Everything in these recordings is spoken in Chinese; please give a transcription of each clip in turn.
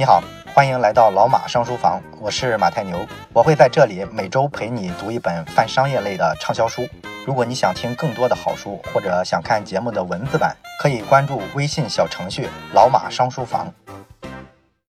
你好，欢迎来到老马商书房，我是马太牛，我会在这里每周陪你读一本泛商业类的畅销书。如果你想听更多的好书，或者想看节目的文字版，可以关注微信小程序“老马商书房”。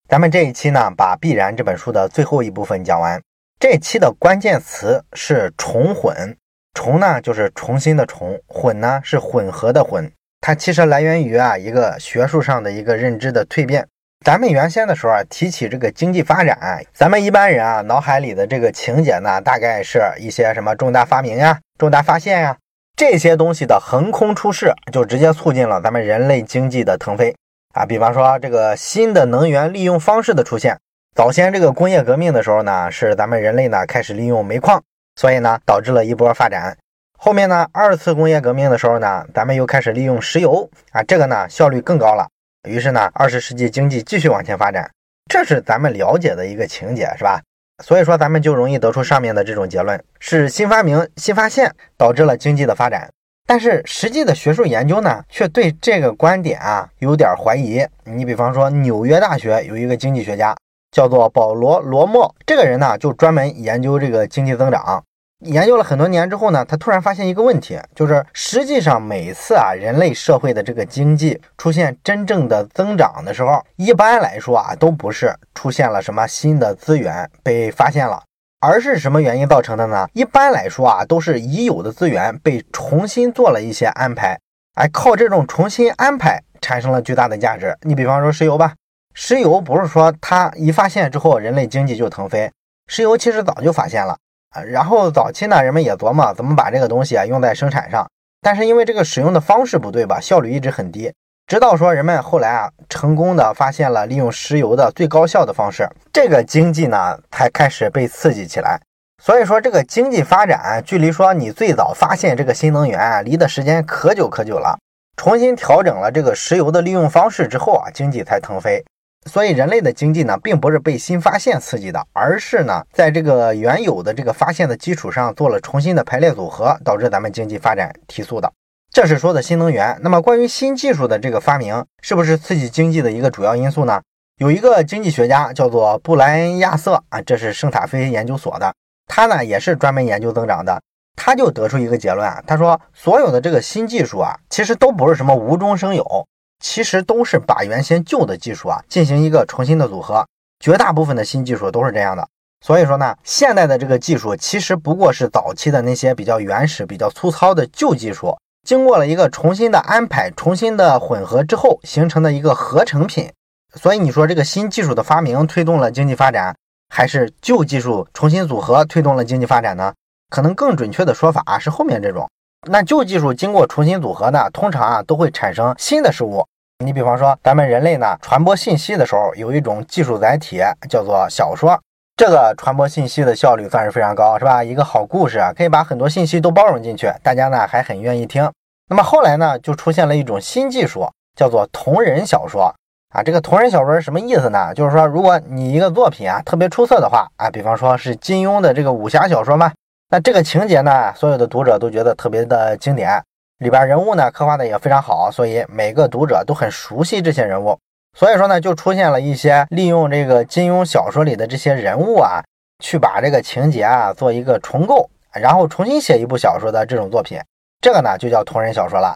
咱们这一期呢，把《必然》这本书的最后一部分讲完。这期的关键词是“重混”，“重”呢就是重新的“重”，“混”呢是混合的“混”。它其实来源于啊一个学术上的一个认知的蜕变。咱们原先的时候啊，提起这个经济发展，咱们一般人啊脑海里的这个情节呢，大概是一些什么重大发明呀、重大发现呀这些东西的横空出世，就直接促进了咱们人类经济的腾飞啊。比方说这个新的能源利用方式的出现，早先这个工业革命的时候呢，是咱们人类呢开始利用煤矿，所以呢导致了一波发展。后面呢，二次工业革命的时候呢，咱们又开始利用石油啊，这个呢效率更高了。于是呢，二十世纪经济继续往前发展，这是咱们了解的一个情节，是吧？所以说，咱们就容易得出上面的这种结论：是新发明、新发现导致了经济的发展。但是实际的学术研究呢，却对这个观点啊有点怀疑。你比方说，纽约大学有一个经济学家叫做保罗·罗默，这个人呢就专门研究这个经济增长。研究了很多年之后呢，他突然发现一个问题，就是实际上每次啊人类社会的这个经济出现真正的增长的时候，一般来说啊都不是出现了什么新的资源被发现了，而是什么原因造成的呢？一般来说啊都是已有的资源被重新做了一些安排，哎，靠这种重新安排产生了巨大的价值。你比方说石油吧，石油不是说它一发现之后人类经济就腾飞，石油其实早就发现了。啊，然后早期呢，人们也琢磨怎么把这个东西啊用在生产上，但是因为这个使用的方式不对吧，效率一直很低。直到说人们后来啊，成功的发现了利用石油的最高效的方式，这个经济呢才开始被刺激起来。所以说这个经济发展，距离说你最早发现这个新能源离的时间可久可久了。重新调整了这个石油的利用方式之后啊，经济才腾飞。所以人类的经济呢，并不是被新发现刺激的，而是呢，在这个原有的这个发现的基础上做了重新的排列组合，导致咱们经济发展提速的。这是说的新能源。那么关于新技术的这个发明，是不是刺激经济的一个主要因素呢？有一个经济学家叫做布莱恩亚瑟啊，这是圣塔菲研究所的，他呢也是专门研究增长的，他就得出一个结论啊，他说所有的这个新技术啊，其实都不是什么无中生有。其实都是把原先旧的技术啊进行一个重新的组合，绝大部分的新技术都是这样的。所以说呢，现代的这个技术其实不过是早期的那些比较原始、比较粗糙的旧技术，经过了一个重新的安排、重新的混合之后形成的一个合成品。所以你说这个新技术的发明推动了经济发展，还是旧技术重新组合推动了经济发展呢？可能更准确的说法啊是后面这种。那旧技术经过重新组合呢，通常啊都会产生新的事物。你比方说，咱们人类呢传播信息的时候，有一种技术载体叫做小说，这个传播信息的效率算是非常高，是吧？一个好故事啊，可以把很多信息都包容进去，大家呢还很愿意听。那么后来呢，就出现了一种新技术，叫做同人小说啊。这个同人小说是什么意思呢？就是说，如果你一个作品啊特别出色的话啊，比方说是金庸的这个武侠小说嘛。那这个情节呢，所有的读者都觉得特别的经典，里边人物呢刻画的也非常好，所以每个读者都很熟悉这些人物。所以说呢，就出现了一些利用这个金庸小说里的这些人物啊，去把这个情节啊做一个重构，然后重新写一部小说的这种作品，这个呢就叫同人小说了。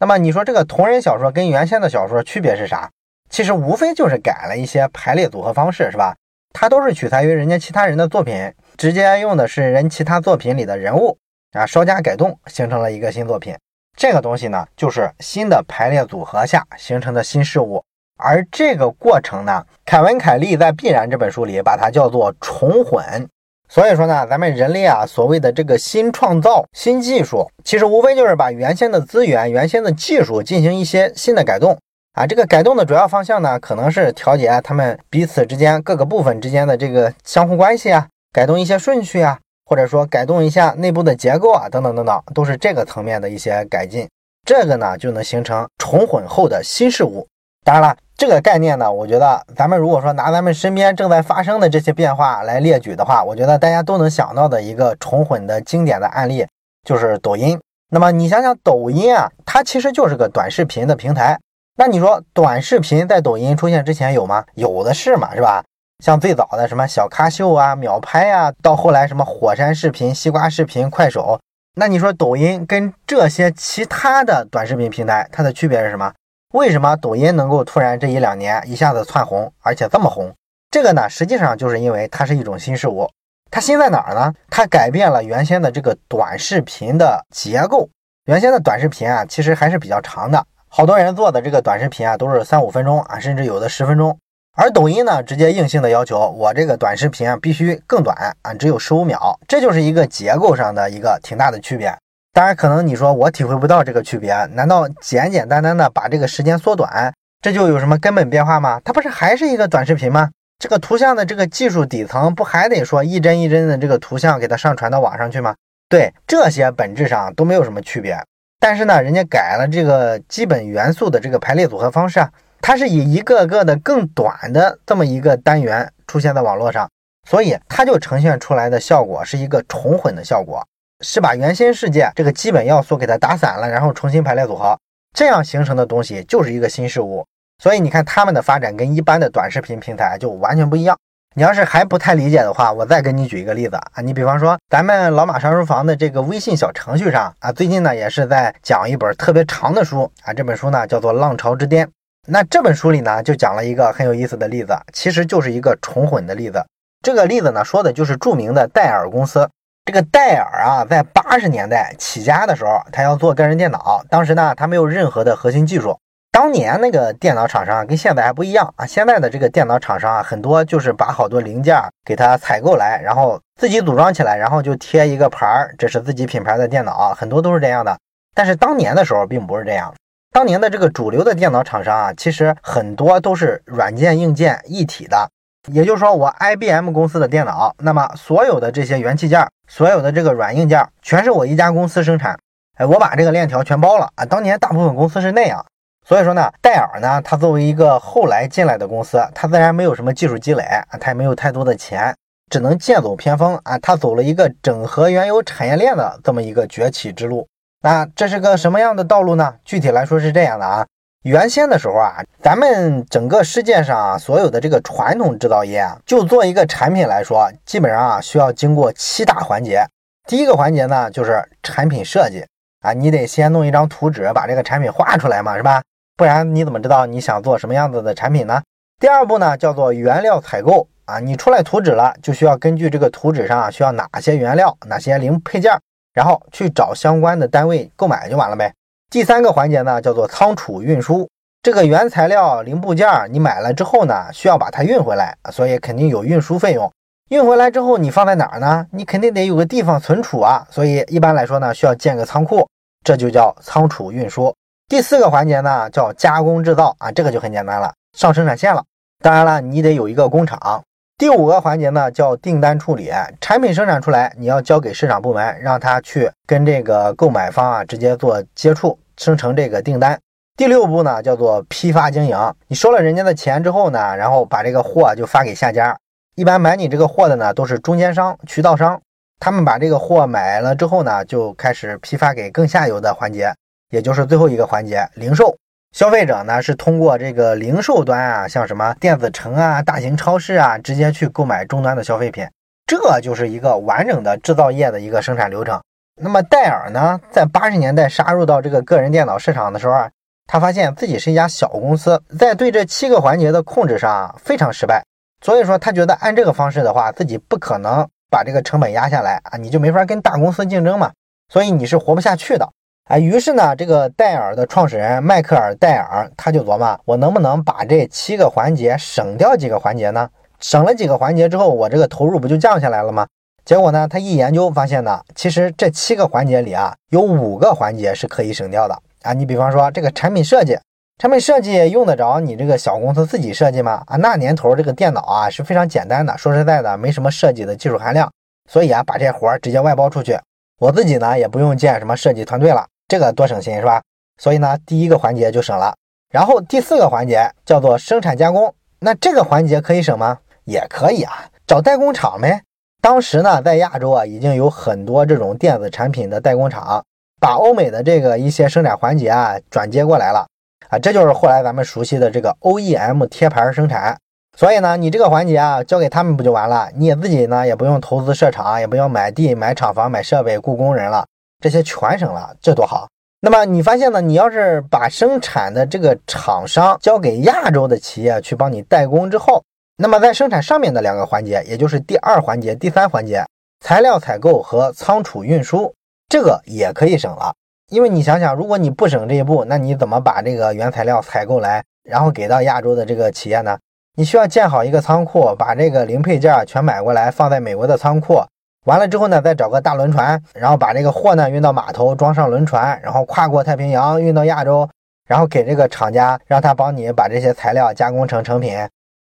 那么你说这个同人小说跟原先的小说区别是啥？其实无非就是改了一些排列组合方式，是吧？它都是取材于人家其他人的作品。直接用的是人其他作品里的人物啊，稍加改动，形成了一个新作品。这个东西呢，就是新的排列组合下形成的新事物。而这个过程呢，凯文·凯利在《必然》这本书里把它叫做重混。所以说呢，咱们人类啊，所谓的这个新创造、新技术，其实无非就是把原先的资源、原先的技术进行一些新的改动啊。这个改动的主要方向呢，可能是调节他们彼此之间各个部分之间的这个相互关系啊。改动一些顺序啊，或者说改动一下内部的结构啊，等等等等，都是这个层面的一些改进。这个呢，就能形成重混后的新事物。当然了，这个概念呢，我觉得咱们如果说拿咱们身边正在发生的这些变化来列举的话，我觉得大家都能想到的一个重混的经典的案例就是抖音。那么你想想，抖音啊，它其实就是个短视频的平台。那你说短视频在抖音出现之前有吗？有的是嘛，是吧？像最早的什么小咖秀啊、秒拍啊，到后来什么火山视频、西瓜视频、快手，那你说抖音跟这些其他的短视频平台，它的区别是什么？为什么抖音能够突然这一两年一下子窜红，而且这么红？这个呢，实际上就是因为它是一种新事物。它新在哪儿呢？它改变了原先的这个短视频的结构。原先的短视频啊，其实还是比较长的。好多人做的这个短视频啊，都是三五分钟啊，甚至有的十分钟。而抖音呢，直接硬性的要求我这个短视频啊，必须更短啊，只有十五秒。这就是一个结构上的一个挺大的区别。当然，可能你说我体会不到这个区别，难道简简单单的把这个时间缩短，这就有什么根本变化吗？它不是还是一个短视频吗？这个图像的这个技术底层不还得说一帧一帧的这个图像给它上传到网上去吗？对，这些本质上都没有什么区别。但是呢，人家改了这个基本元素的这个排列组合方式啊，它是以一个个的更短的这么一个单元出现在网络上，所以它就呈现出来的效果是一个重混的效果，是把原先世界这个基本要素给它打散了，然后重新排列组合，这样形成的东西就是一个新事物。所以你看他们的发展跟一般的短视频平台就完全不一样。你要是还不太理解的话，我再给你举一个例子啊，你比方说咱们老马上书房的这个微信小程序上啊，最近呢也是在讲一本特别长的书啊，这本书呢叫做《浪潮之巅》。那这本书里呢就讲了一个很有意思的例子，其实就是一个重混的例子。这个例子呢说的就是著名的戴尔公司。这个戴尔啊，在八十年代起家的时候，他要做个人电脑，当时呢他没有任何的核心技术。当年那个电脑厂商跟现在还不一样啊！现在的这个电脑厂商啊，很多就是把好多零件给它采购来，然后自己组装起来，然后就贴一个牌儿，这是自己品牌的电脑，很多都是这样的。但是当年的时候并不是这样，当年的这个主流的电脑厂商啊，其实很多都是软件硬件一体的。也就是说，我 IBM 公司的电脑，那么所有的这些元器件，所有的这个软硬件，全是我一家公司生产，哎，我把这个链条全包了啊！当年大部分公司是那样。所以说呢，戴尔呢，它作为一个后来进来的公司，它自然没有什么技术积累啊，它也没有太多的钱，只能剑走偏锋啊，它走了一个整合原有产业链的这么一个崛起之路。那这是个什么样的道路呢？具体来说是这样的啊，原先的时候啊，咱们整个世界上啊所有的这个传统制造业啊，就做一个产品来说，基本上啊需要经过七大环节。第一个环节呢，就是产品设计啊，你得先弄一张图纸，把这个产品画出来嘛，是吧？不然你怎么知道你想做什么样子的产品呢？第二步呢，叫做原料采购啊，你出来图纸了，就需要根据这个图纸上需要哪些原料、哪些零配件，然后去找相关的单位购买就完了呗。第三个环节呢，叫做仓储运输，这个原材料、零部件你买了之后呢，需要把它运回来，所以肯定有运输费用。运回来之后你放在哪儿呢？你肯定得有个地方存储啊，所以一般来说呢，需要建个仓库，这就叫仓储运输。第四个环节呢，叫加工制造啊，这个就很简单了，上生产线了。当然了，你得有一个工厂。第五个环节呢，叫订单处理，产品生产出来，你要交给市场部门，让他去跟这个购买方啊直接做接触，生成这个订单。第六步呢，叫做批发经营，你收了人家的钱之后呢，然后把这个货就发给下家。一般买你这个货的呢，都是中间商、渠道商，他们把这个货买了之后呢，就开始批发给更下游的环节。也就是最后一个环节，零售消费者呢是通过这个零售端啊，像什么电子城啊、大型超市啊，直接去购买终端的消费品，这就是一个完整的制造业的一个生产流程。那么戴尔呢，在八十年代杀入到这个个人电脑市场的时候啊，他发现自己是一家小公司，在对这七个环节的控制上非常失败，所以说他觉得按这个方式的话，自己不可能把这个成本压下来啊，你就没法跟大公司竞争嘛，所以你是活不下去的。啊，于是呢，这个戴尔的创始人迈克尔·戴尔他就琢磨，我能不能把这七个环节省掉几个环节呢？省了几个环节之后，我这个投入不就降下来了吗？结果呢，他一研究发现呢，其实这七个环节里啊，有五个环节是可以省掉的啊。你比方说这个产品设计，产品设计用得着你这个小公司自己设计吗？啊，那年头这个电脑啊是非常简单的，说实在的，没什么设计的技术含量，所以啊，把这活儿直接外包出去，我自己呢也不用建什么设计团队了。这个多省心是吧？所以呢，第一个环节就省了。然后第四个环节叫做生产加工，那这个环节可以省吗？也可以啊，找代工厂呗。当时呢，在亚洲啊，已经有很多这种电子产品的代工厂，把欧美的这个一些生产环节啊转接过来了。啊，这就是后来咱们熟悉的这个 OEM 贴牌生产。所以呢，你这个环节啊，交给他们不就完了？你自己呢也不用投资设厂，也不用买地、买厂房、买设备、雇工人了，这些全省了，这多好！那么你发现呢，你要是把生产的这个厂商交给亚洲的企业去帮你代工之后，那么在生产上面的两个环节，也就是第二环节、第三环节，材料采购和仓储运输，这个也可以省了。因为你想想，如果你不省这一步，那你怎么把这个原材料采购来，然后给到亚洲的这个企业呢？你需要建好一个仓库，把这个零配件全买过来，放在美国的仓库。完了之后呢，再找个大轮船，然后把这个货呢运到码头，装上轮船，然后跨过太平洋运到亚洲，然后给这个厂家，让他帮你把这些材料加工成成品。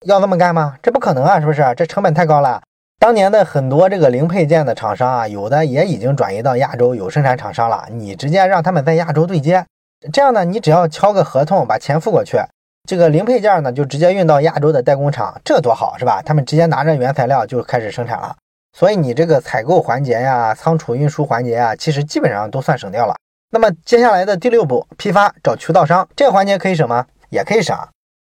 要这么干吗？这不可能啊，是不是？这成本太高了。当年的很多这个零配件的厂商啊，有的也已经转移到亚洲有生产厂商了。你直接让他们在亚洲对接，这样呢，你只要敲个合同，把钱付过去。这个零配件呢，就直接运到亚洲的代工厂，这多好是吧？他们直接拿着原材料就开始生产了，所以你这个采购环节呀、仓储运输环节呀，其实基本上都算省掉了。那么接下来的第六步，批发找渠道商，这个环节可以省吗？也可以省。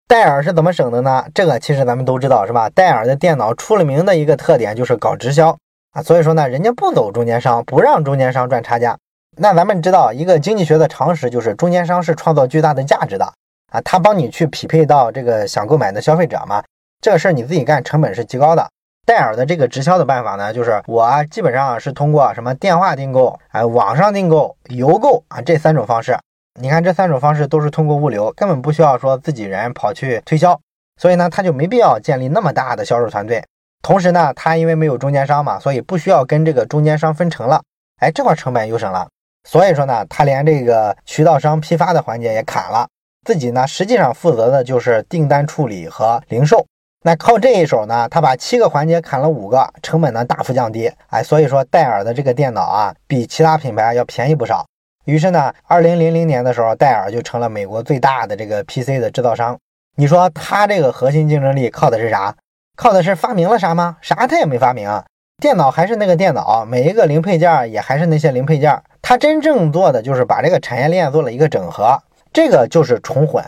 戴尔是怎么省的呢？这个其实咱们都知道是吧？戴尔的电脑出了名的一个特点就是搞直销啊，所以说呢，人家不走中间商，不让中间商赚差价。那咱们知道一个经济学的常识，就是中间商是创造巨大的价值的。啊，他帮你去匹配到这个想购买的消费者嘛？这个事儿你自己干，成本是极高的。戴尔的这个直销的办法呢，就是我基本上是通过什么电话订购、哎网上订购、邮购啊这三种方式。你看这三种方式都是通过物流，根本不需要说自己人跑去推销，所以呢他就没必要建立那么大的销售团队。同时呢，他因为没有中间商嘛，所以不需要跟这个中间商分成了。哎，这块成本又省了。所以说呢，他连这个渠道商批发的环节也砍了。自己呢，实际上负责的就是订单处理和零售。那靠这一手呢，他把七个环节砍了五个，成本呢大幅降低。哎，所以说戴尔的这个电脑啊，比其他品牌要便宜不少。于是呢，二零零零年的时候，戴尔就成了美国最大的这个 PC 的制造商。你说他这个核心竞争力靠的是啥？靠的是发明了啥吗？啥他也没发明。电脑还是那个电脑，每一个零配件也还是那些零配件。他真正做的就是把这个产业链做了一个整合。这个就是重混，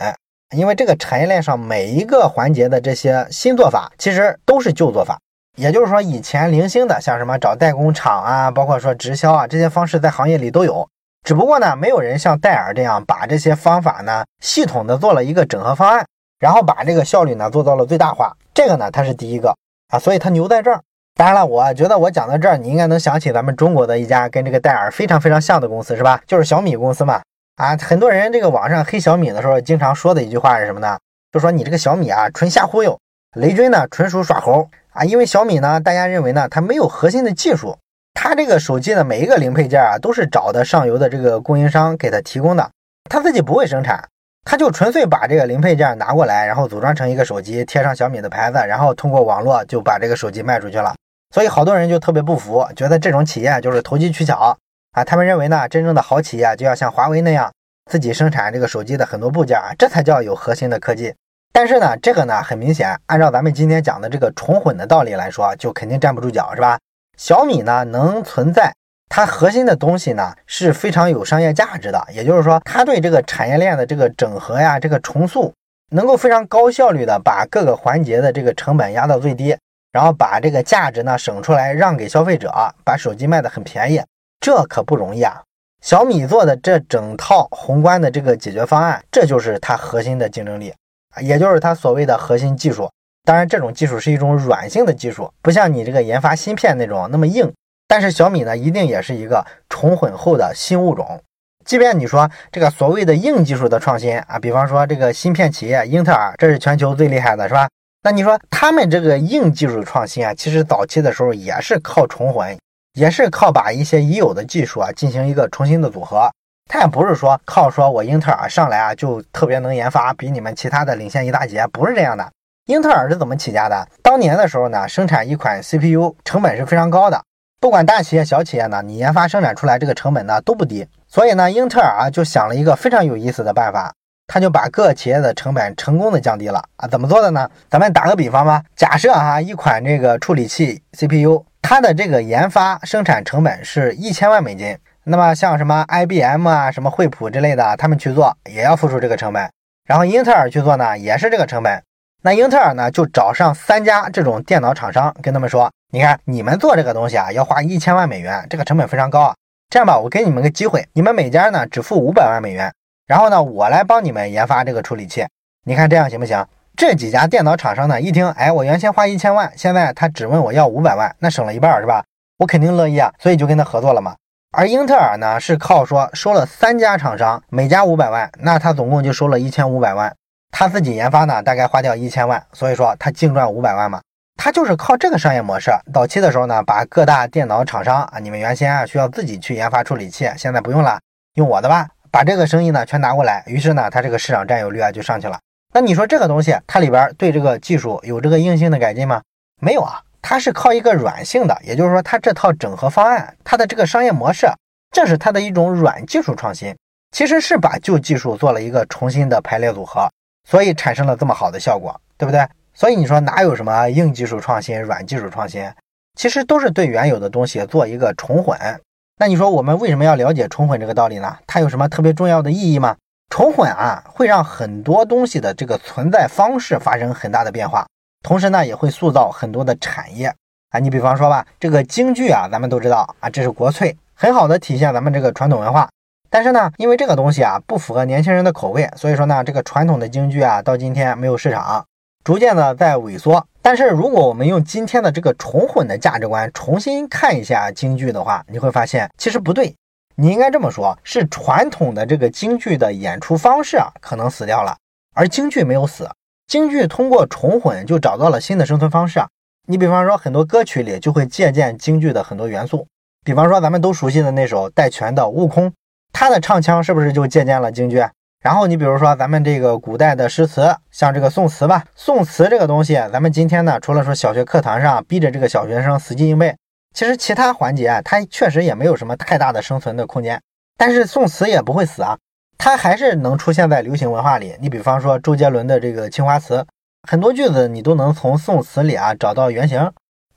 因为这个产业链上每一个环节的这些新做法，其实都是旧做法。也就是说，以前零星的，像什么找代工厂啊，包括说直销啊这些方式，在行业里都有。只不过呢，没有人像戴尔这样把这些方法呢系统的做了一个整合方案，然后把这个效率呢做到了最大化。这个呢，它是第一个啊，所以它牛在这儿。当然了，我觉得我讲到这儿，你应该能想起咱们中国的一家跟这个戴尔非常非常像的公司，是吧？就是小米公司嘛。啊，很多人这个网上黑小米的时候，经常说的一句话是什么呢？就说你这个小米啊，纯瞎忽悠；雷军呢，纯属耍猴啊。因为小米呢，大家认为呢，它没有核心的技术，它这个手机的每一个零配件啊，都是找的上游的这个供应商给它提供的，它自己不会生产，它就纯粹把这个零配件拿过来，然后组装成一个手机，贴上小米的牌子，然后通过网络就把这个手机卖出去了。所以好多人就特别不服，觉得这种企业就是投机取巧。啊，他们认为呢，真正的好企业就要像华为那样，自己生产这个手机的很多部件啊，这才叫有核心的科技。但是呢，这个呢，很明显，按照咱们今天讲的这个重混的道理来说，就肯定站不住脚，是吧？小米呢，能存在，它核心的东西呢，是非常有商业价值的。也就是说，它对这个产业链的这个整合呀，这个重塑，能够非常高效率的把各个环节的这个成本压到最低，然后把这个价值呢省出来让给消费者，把手机卖得很便宜。这可不容易啊！小米做的这整套宏观的这个解决方案，这就是它核心的竞争力啊，也就是它所谓的核心技术。当然，这种技术是一种软性的技术，不像你这个研发芯片那种那么硬。但是小米呢，一定也是一个重混后的新物种。即便你说这个所谓的硬技术的创新啊，比方说这个芯片企业英特尔，这是全球最厉害的，是吧？那你说他们这个硬技术创新啊，其实早期的时候也是靠重混。也是靠把一些已有的技术啊进行一个重新的组合，它也不是说靠说我英特尔上来啊就特别能研发，比你们其他的领先一大截，不是这样的。英特尔是怎么起家的？当年的时候呢，生产一款 CPU 成本是非常高的，不管大企业小企业呢，你研发生产出来这个成本呢都不低。所以呢，英特尔啊就想了一个非常有意思的办法，他就把各企业的成本成功的降低了啊。怎么做的呢？咱们打个比方吧，假设哈一款这个处理器 CPU。它的这个研发生产成本是一千万美金，那么像什么 IBM 啊、什么惠普之类的，他们去做也要付出这个成本。然后英特尔去做呢，也是这个成本。那英特尔呢，就找上三家这种电脑厂商，跟他们说：“你看，你们做这个东西啊，要花一千万美元，这个成本非常高啊。这样吧，我给你们个机会，你们每家呢只付五百万美元，然后呢，我来帮你们研发这个处理器。你看这样行不行？”这几家电脑厂商呢，一听，哎，我原先花一千万，现在他只问我要五百万，那省了一半是吧？我肯定乐意啊，所以就跟他合作了嘛。而英特尔呢，是靠说收了三家厂商，每家五百万，那他总共就收了一千五百万，他自己研发呢，大概花掉一千万，所以说他净赚五百万嘛。他就是靠这个商业模式，早期的时候呢，把各大电脑厂商啊，你们原先啊需要自己去研发处理器，现在不用了，用我的吧，把这个生意呢全拿过来，于是呢，它这个市场占有率啊就上去了。那你说这个东西，它里边对这个技术有这个硬性的改进吗？没有啊，它是靠一个软性的，也就是说，它这套整合方案，它的这个商业模式，这是它的一种软技术创新，其实是把旧技术做了一个重新的排列组合，所以产生了这么好的效果，对不对？所以你说哪有什么硬技术创新、软技术创新，其实都是对原有的东西做一个重混。那你说我们为什么要了解重混这个道理呢？它有什么特别重要的意义吗？重混啊，会让很多东西的这个存在方式发生很大的变化，同时呢，也会塑造很多的产业啊。你比方说吧，这个京剧啊，咱们都知道啊，这是国粹，很好的体现咱们这个传统文化。但是呢，因为这个东西啊不符合年轻人的口味，所以说呢，这个传统的京剧啊，到今天没有市场，逐渐的在萎缩。但是如果我们用今天的这个重混的价值观重新看一下京剧的话，你会发现其实不对。你应该这么说，是传统的这个京剧的演出方式啊，可能死掉了，而京剧没有死，京剧通过重混就找到了新的生存方式啊。你比方说，很多歌曲里就会借鉴京剧的很多元素，比方说咱们都熟悉的那首戴荃的《悟空》，他的唱腔是不是就借鉴了京剧？然后你比如说咱们这个古代的诗词，像这个宋词吧，宋词这个东西，咱们今天呢，除了说小学课堂上逼着这个小学生死记硬背。其实其他环节啊，它确实也没有什么太大的生存的空间，但是宋词也不会死啊，它还是能出现在流行文化里。你比方说周杰伦的这个《青花瓷》，很多句子你都能从宋词里啊找到原型。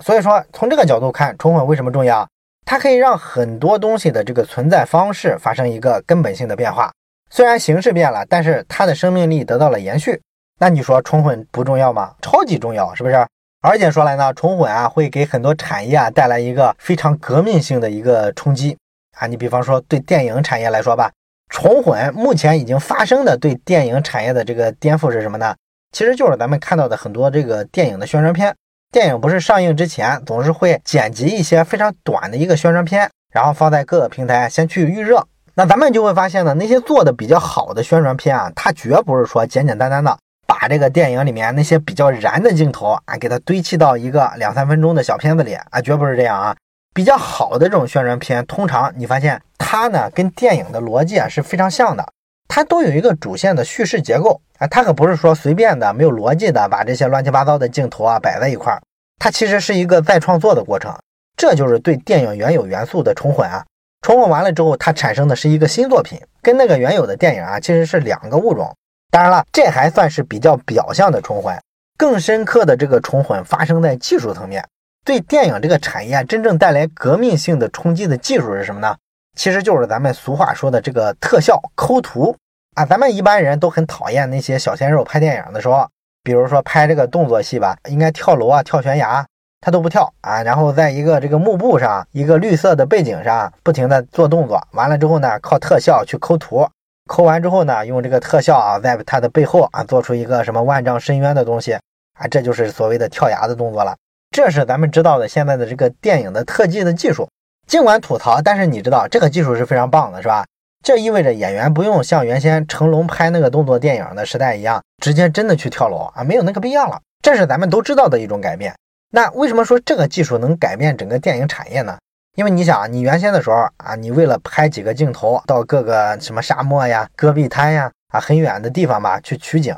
所以说从这个角度看，重混为什么重要？它可以让很多东西的这个存在方式发生一个根本性的变化。虽然形式变了，但是它的生命力得到了延续。那你说重混不重要吗？超级重要，是不是？而且说来呢，重混啊会给很多产业啊带来一个非常革命性的一个冲击啊。你比方说对电影产业来说吧，重混目前已经发生的对电影产业的这个颠覆是什么呢？其实就是咱们看到的很多这个电影的宣传片。电影不是上映之前总是会剪辑一些非常短的一个宣传片，然后放在各个平台先去预热。那咱们就会发现呢，那些做的比较好的宣传片啊，它绝不是说简简单单的。把这个电影里面那些比较燃的镜头啊，给它堆砌到一个两三分钟的小片子里啊，绝不是这样啊。比较好的这种宣传片，通常你发现它呢跟电影的逻辑啊是非常像的，它都有一个主线的叙事结构啊，它可不是说随便的没有逻辑的把这些乱七八糟的镜头啊摆在一块儿，它其实是一个再创作的过程。这就是对电影原有元素的重混啊，重混完了之后，它产生的是一个新作品，跟那个原有的电影啊其实是两个物种。当然了，这还算是比较表象的重混，更深刻的这个重混发生在技术层面，对电影这个产业真正带来革命性的冲击的技术是什么呢？其实就是咱们俗话说的这个特效抠图啊。咱们一般人都很讨厌那些小鲜肉拍电影的时候，比如说拍这个动作戏吧，应该跳楼啊、跳悬崖，他都不跳啊，然后在一个这个幕布上、一个绿色的背景上不停的做动作，完了之后呢，靠特效去抠图。抠完之后呢，用这个特效啊，在它的背后啊，做出一个什么万丈深渊的东西啊，这就是所谓的跳崖的动作了。这是咱们知道的现在的这个电影的特技的技术。尽管吐槽，但是你知道这个技术是非常棒的，是吧？这意味着演员不用像原先成龙拍那个动作电影的时代一样，直接真的去跳楼啊，没有那个必要了。这是咱们都知道的一种改变。那为什么说这个技术能改变整个电影产业呢？因为你想，你原先的时候啊，你为了拍几个镜头到各个什么沙漠呀、戈壁滩呀啊很远的地方吧去取景，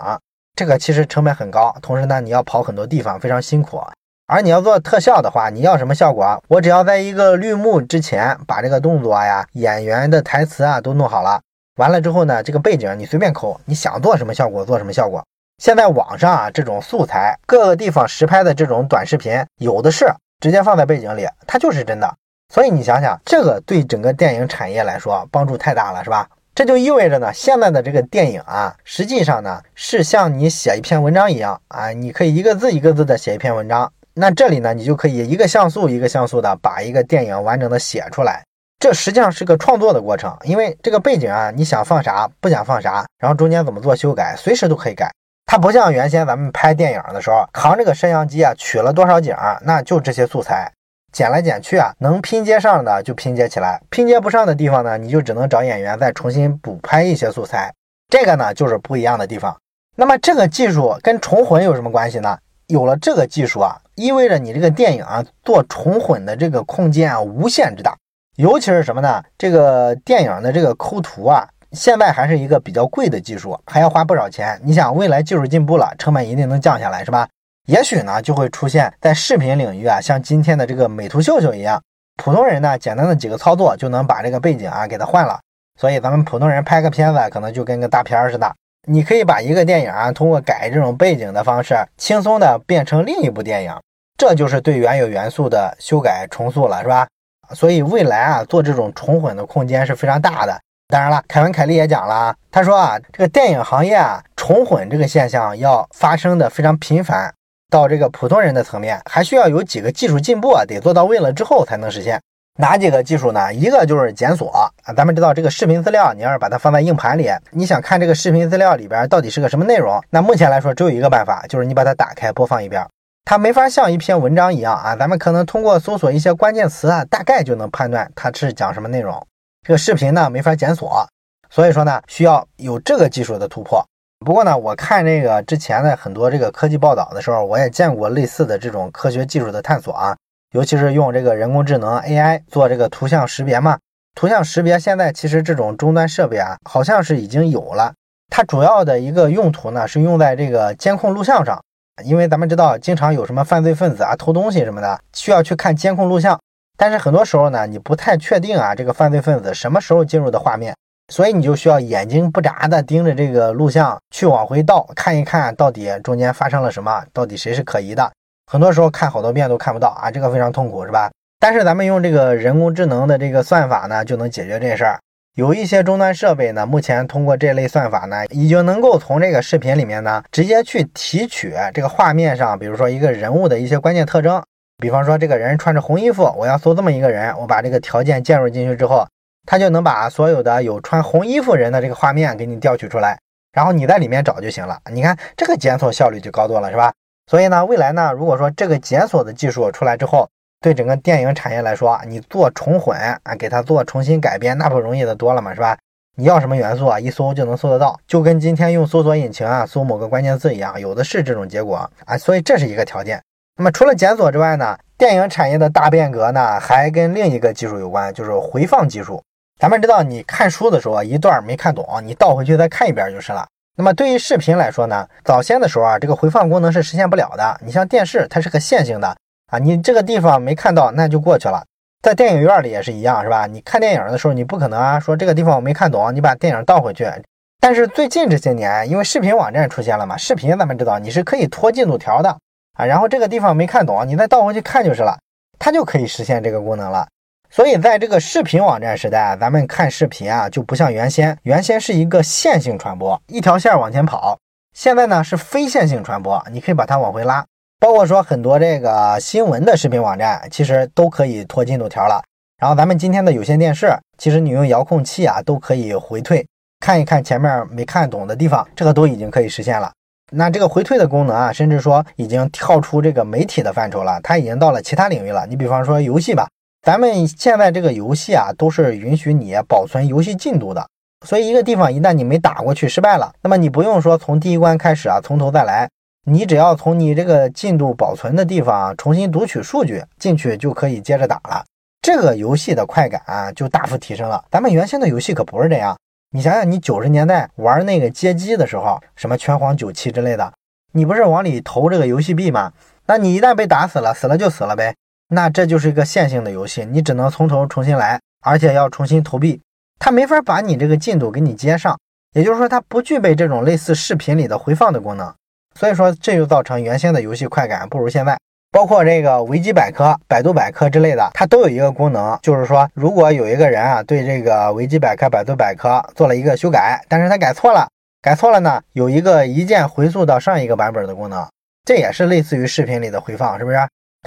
这个其实成本很高，同时呢你要跑很多地方，非常辛苦。而你要做特效的话，你要什么效果？我只要在一个绿幕之前把这个动作呀、演员的台词啊都弄好了，完了之后呢，这个背景你随便抠，你想做什么效果做什么效果。现在网上啊这种素材，各个地方实拍的这种短视频有的是，直接放在背景里，它就是真的。所以你想想，这个对整个电影产业来说帮助太大了，是吧？这就意味着呢，现在的这个电影啊，实际上呢是像你写一篇文章一样啊，你可以一个字一个字的写一篇文章。那这里呢，你就可以一个像素一个像素的把一个电影完整的写出来。这实际上是个创作的过程，因为这个背景啊，你想放啥不想放啥，然后中间怎么做修改，随时都可以改。它不像原先咱们拍电影的时候，扛这个摄像机啊，取了多少景，那就这些素材。剪来剪去啊，能拼接上的就拼接起来，拼接不上的地方呢，你就只能找演员再重新补拍一些素材。这个呢就是不一样的地方。那么这个技术跟重混有什么关系呢？有了这个技术啊，意味着你这个电影啊做重混的这个空间啊无限之大。尤其是什么呢？这个电影的这个抠图啊，现在还是一个比较贵的技术，还要花不少钱。你想未来技术进步了，成本一定能降下来，是吧？也许呢，就会出现在视频领域啊，像今天的这个美图秀秀一样，普通人呢，简单的几个操作就能把这个背景啊给它换了。所以咱们普通人拍个片子，可能就跟个大片似的。你可以把一个电影啊，通过改这种背景的方式，轻松的变成另一部电影。这就是对原有元素的修改重塑了，是吧？所以未来啊，做这种重混的空间是非常大的。当然了，凯文·凯利也讲了，他说啊，这个电影行业啊，重混这个现象要发生的非常频繁。到这个普通人的层面，还需要有几个技术进步啊，得做到位了之后才能实现。哪几个技术呢？一个就是检索啊，咱们知道这个视频资料，你要是把它放在硬盘里，你想看这个视频资料里边到底是个什么内容，那目前来说只有一个办法，就是你把它打开播放一遍，它没法像一篇文章一样啊，咱们可能通过搜索一些关键词啊，大概就能判断它是讲什么内容。这个视频呢没法检索，所以说呢需要有这个技术的突破。不过呢，我看这个之前的很多这个科技报道的时候，我也见过类似的这种科学技术的探索啊，尤其是用这个人工智能 AI 做这个图像识别嘛。图像识别现在其实这种终端设备啊，好像是已经有了。它主要的一个用途呢，是用在这个监控录像上，因为咱们知道，经常有什么犯罪分子啊偷东西什么的，需要去看监控录像，但是很多时候呢，你不太确定啊，这个犯罪分子什么时候进入的画面。所以你就需要眼睛不眨的盯着这个录像去往回倒，看一看到底中间发生了什么，到底谁是可疑的。很多时候看好多遍都看不到啊，这个非常痛苦，是吧？但是咱们用这个人工智能的这个算法呢，就能解决这事儿。有一些终端设备呢，目前通过这类算法呢，已经能够从这个视频里面呢，直接去提取这个画面上，比如说一个人物的一些关键特征。比方说这个人穿着红衣服，我要搜这么一个人，我把这个条件介入进去之后。它就能把所有的有穿红衣服人的这个画面给你调取出来，然后你在里面找就行了。你看这个检索效率就高多了，是吧？所以呢，未来呢，如果说这个检索的技术出来之后，对整个电影产业来说，你做重混啊，给它做重新改编，那不容易的多了嘛，是吧？你要什么元素啊，一搜就能搜得到，就跟今天用搜索引擎啊搜某个关键字一样，有的是这种结果啊。所以这是一个条件。那么除了检索之外呢，电影产业的大变革呢，还跟另一个技术有关，就是回放技术。咱们知道，你看书的时候，一段没看懂，你倒回去再看一遍就是了。那么对于视频来说呢，早先的时候啊，这个回放功能是实现不了的。你像电视，它是个线性的啊，你这个地方没看到，那就过去了。在电影院里也是一样，是吧？你看电影的时候，你不可能啊说这个地方我没看懂，你把电影倒回去。但是最近这些年，因为视频网站出现了嘛，视频咱们知道你是可以拖进度条的啊，然后这个地方没看懂，你再倒回去看就是了，它就可以实现这个功能了。所以，在这个视频网站时代，咱们看视频啊，就不像原先，原先是一个线性传播，一条线往前跑。现在呢是非线性传播，你可以把它往回拉。包括说很多这个新闻的视频网站，其实都可以拖进度条了。然后咱们今天的有线电视，其实你用遥控器啊，都可以回退，看一看前面没看懂的地方，这个都已经可以实现了。那这个回退的功能啊，甚至说已经跳出这个媒体的范畴了，它已经到了其他领域了。你比方说游戏吧。咱们现在这个游戏啊，都是允许你保存游戏进度的。所以一个地方一旦你没打过去失败了，那么你不用说从第一关开始啊，从头再来，你只要从你这个进度保存的地方重新读取数据进去就可以接着打了。这个游戏的快感啊就大幅提升了。咱们原先的游戏可不是这样。你想想，你九十年代玩那个街机的时候，什么拳皇九七之类的，你不是往里投这个游戏币吗？那你一旦被打死了，死了就死了呗。那这就是一个线性的游戏，你只能从头重新来，而且要重新投币，它没法把你这个进度给你接上，也就是说它不具备这种类似视频里的回放的功能，所以说这就造成原先的游戏快感不如现在。包括这个维基百科、百度百科之类的，它都有一个功能，就是说，如果有一个人啊对这个维基百科、百度百科做了一个修改，但是他改错了，改错了呢，有一个一键回溯到上一个版本的功能，这也是类似于视频里的回放，是不是？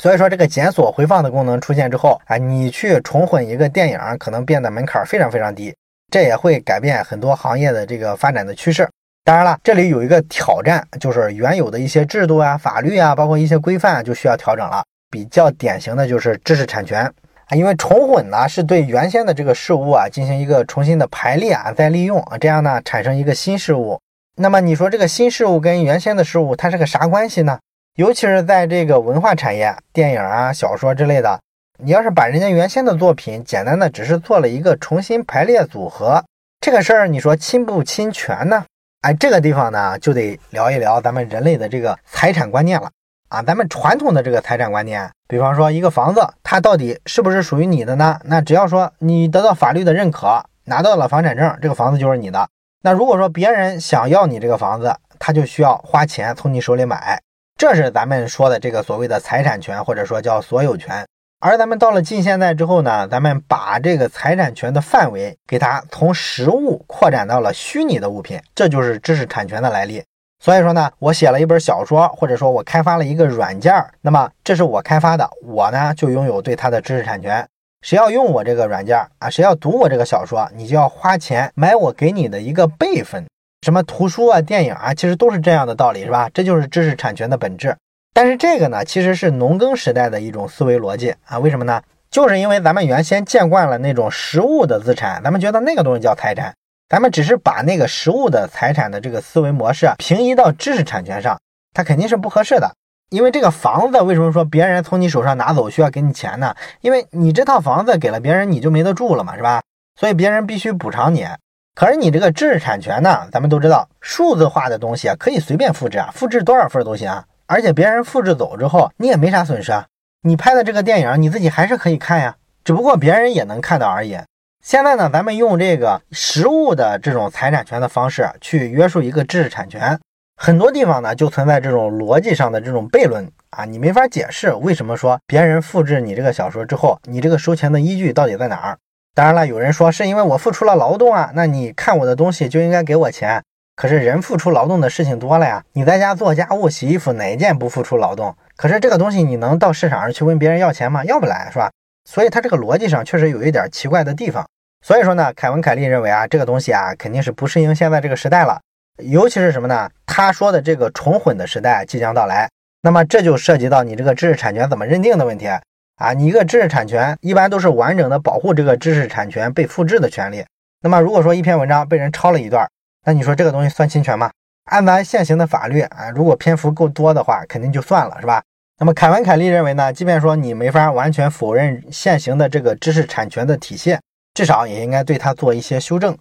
所以说这个检索回放的功能出现之后啊，你去重混一个电影，可能变得门槛非常非常低，这也会改变很多行业的这个发展的趋势。当然了，这里有一个挑战，就是原有的一些制度啊、法律啊，包括一些规范就需要调整了。比较典型的就是知识产权啊，因为重混呢是对原先的这个事物啊进行一个重新的排列啊再利用啊，这样呢产生一个新事物。那么你说这个新事物跟原先的事物它是个啥关系呢？尤其是在这个文化产业，电影啊、小说之类的，你要是把人家原先的作品简单的只是做了一个重新排列组合，这个事儿你说侵不侵权呢？哎，这个地方呢，就得聊一聊咱们人类的这个财产观念了啊。咱们传统的这个财产观念，比方说一个房子，它到底是不是属于你的呢？那只要说你得到法律的认可，拿到了房产证，这个房子就是你的。那如果说别人想要你这个房子，他就需要花钱从你手里买，这是咱们说的这个所谓的财产权，或者说叫所有权。而咱们到了近现代之后呢，咱们把这个财产权的范围给它从实物扩展到了虚拟的物品，这就是知识产权的来历。所以说呢，我写了一本小说，或者说我开发了一个软件，那么这是我开发的，我呢就拥有对它的知识产权。谁要用我这个软件啊，谁要读我这个小说，你就要花钱买我给你的一个备份，什么图书啊、电影啊，其实都是这样的道理，是吧？这就是知识产权的本质。但是这个呢，其实是农耕时代的一种思维逻辑啊？为什么呢？就是因为咱们原先见惯了那种实物的资产，咱们觉得那个东西叫财产，咱们只是把那个实物的财产的这个思维模式平移到知识产权上，它肯定是不合适的。因为这个房子为什么说别人从你手上拿走需要给你钱呢？因为你这套房子给了别人，你就没得住了嘛，是吧？所以别人必须补偿你。可是你这个知识产权呢，咱们都知道，数字化的东西啊，可以随便复制啊，复制多少份都行。而且别人复制走之后，你也没啥损失啊。你拍的这个电影，你自己还是可以看呀，只不过别人也能看到而已。现在呢，咱们用这个实物的这种财产权的方式去约束一个知识产权，很多地方呢就存在这种逻辑上的这种悖论啊，你没法解释为什么说别人复制你这个小说之后，你这个收钱的依据到底在哪儿？当然了，有人说是因为我付出了劳动啊，那你看我的东西就应该给我钱。可是人付出劳动的事情多了呀，你在家做家务、洗衣服，哪一件不付出劳动？可是这个东西你能到市场上去问别人要钱吗？要不来是吧？所以他这个逻辑上确实有一点奇怪的地方。所以说呢，凯文·凯利认为啊，这个东西啊肯定是不适应现在这个时代了，尤其是什么呢？他说的这个重混的时代即将到来，那么这就涉及到你这个知识产权怎么认定的问题啊。你一个知识产权一般都是完整的保护这个知识产权被复制的权利。那么如果说一篇文章被人抄了一段，那你说这个东西算侵权吗？按咱现行的法律啊，如果篇幅够多的话，肯定就算了，是吧？那么凯文·凯利认为呢，即便说你没法完全否认现行的这个知识产权的体现，至少也应该对它做一些修正。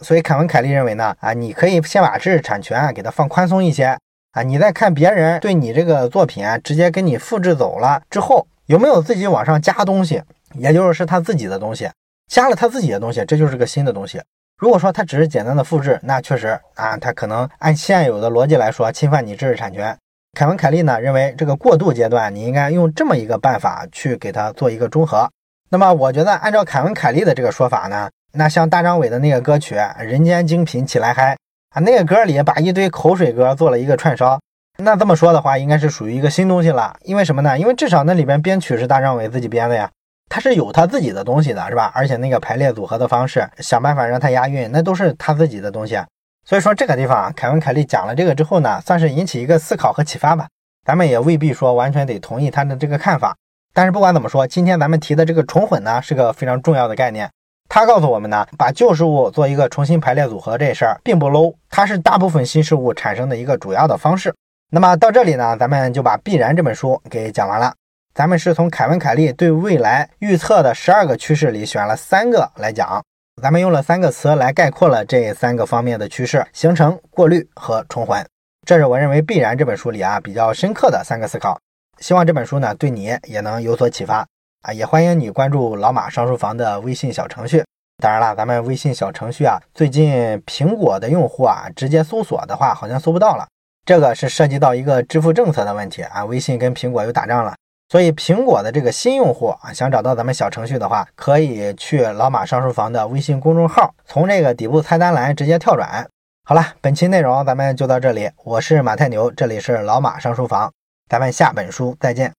所以凯文·凯利认为呢，啊，你可以先把知识产权给它放宽松一些啊，你再看别人对你这个作品啊，直接给你复制走了之后，有没有自己往上加东西，也就是他自己的东西，加了他自己的东西，这就是个新的东西。如果说它只是简单的复制，那确实啊，它可能按现有的逻辑来说侵犯你知识产权。凯文·凯利呢认为，这个过渡阶段你应该用这么一个办法去给它做一个中和。那么我觉得，按照凯文·凯利的这个说法呢，那像大张伟的那个歌曲《人间精品起来嗨》啊，那个歌里把一堆口水歌做了一个串烧，那这么说的话，应该是属于一个新东西了。因为什么呢？因为至少那里边编曲是大张伟自己编的呀。他是有他自己的东西的，是吧？而且那个排列组合的方式，想办法让它押韵，那都是他自己的东西。所以说这个地方，凯文·凯利讲了这个之后呢，算是引起一个思考和启发吧。咱们也未必说完全得同意他的这个看法。但是不管怎么说，今天咱们提的这个重混呢，是个非常重要的概念。他告诉我们呢，把旧事物做一个重新排列组合这事儿并不 low，它是大部分新事物产生的一个主要的方式。那么到这里呢，咱们就把《必然》这本书给讲完了。咱们是从凯文·凯利对未来预测的十二个趋势里选了三个来讲，咱们用了三个词来概括了这三个方面的趋势：形成、过滤和重环。这是我认为必然这本书里啊比较深刻的三个思考。希望这本书呢对你也能有所启发啊！也欢迎你关注老马上书房的微信小程序。当然了，咱们微信小程序啊，最近苹果的用户啊直接搜索的话好像搜不到了，这个是涉及到一个支付政策的问题啊。微信跟苹果又打仗了。所以苹果的这个新用户啊，想找到咱们小程序的话，可以去老马上书房的微信公众号，从这个底部菜单栏直接跳转。好了，本期内容咱们就到这里，我是马太牛，这里是老马上书房，咱们下本书再见。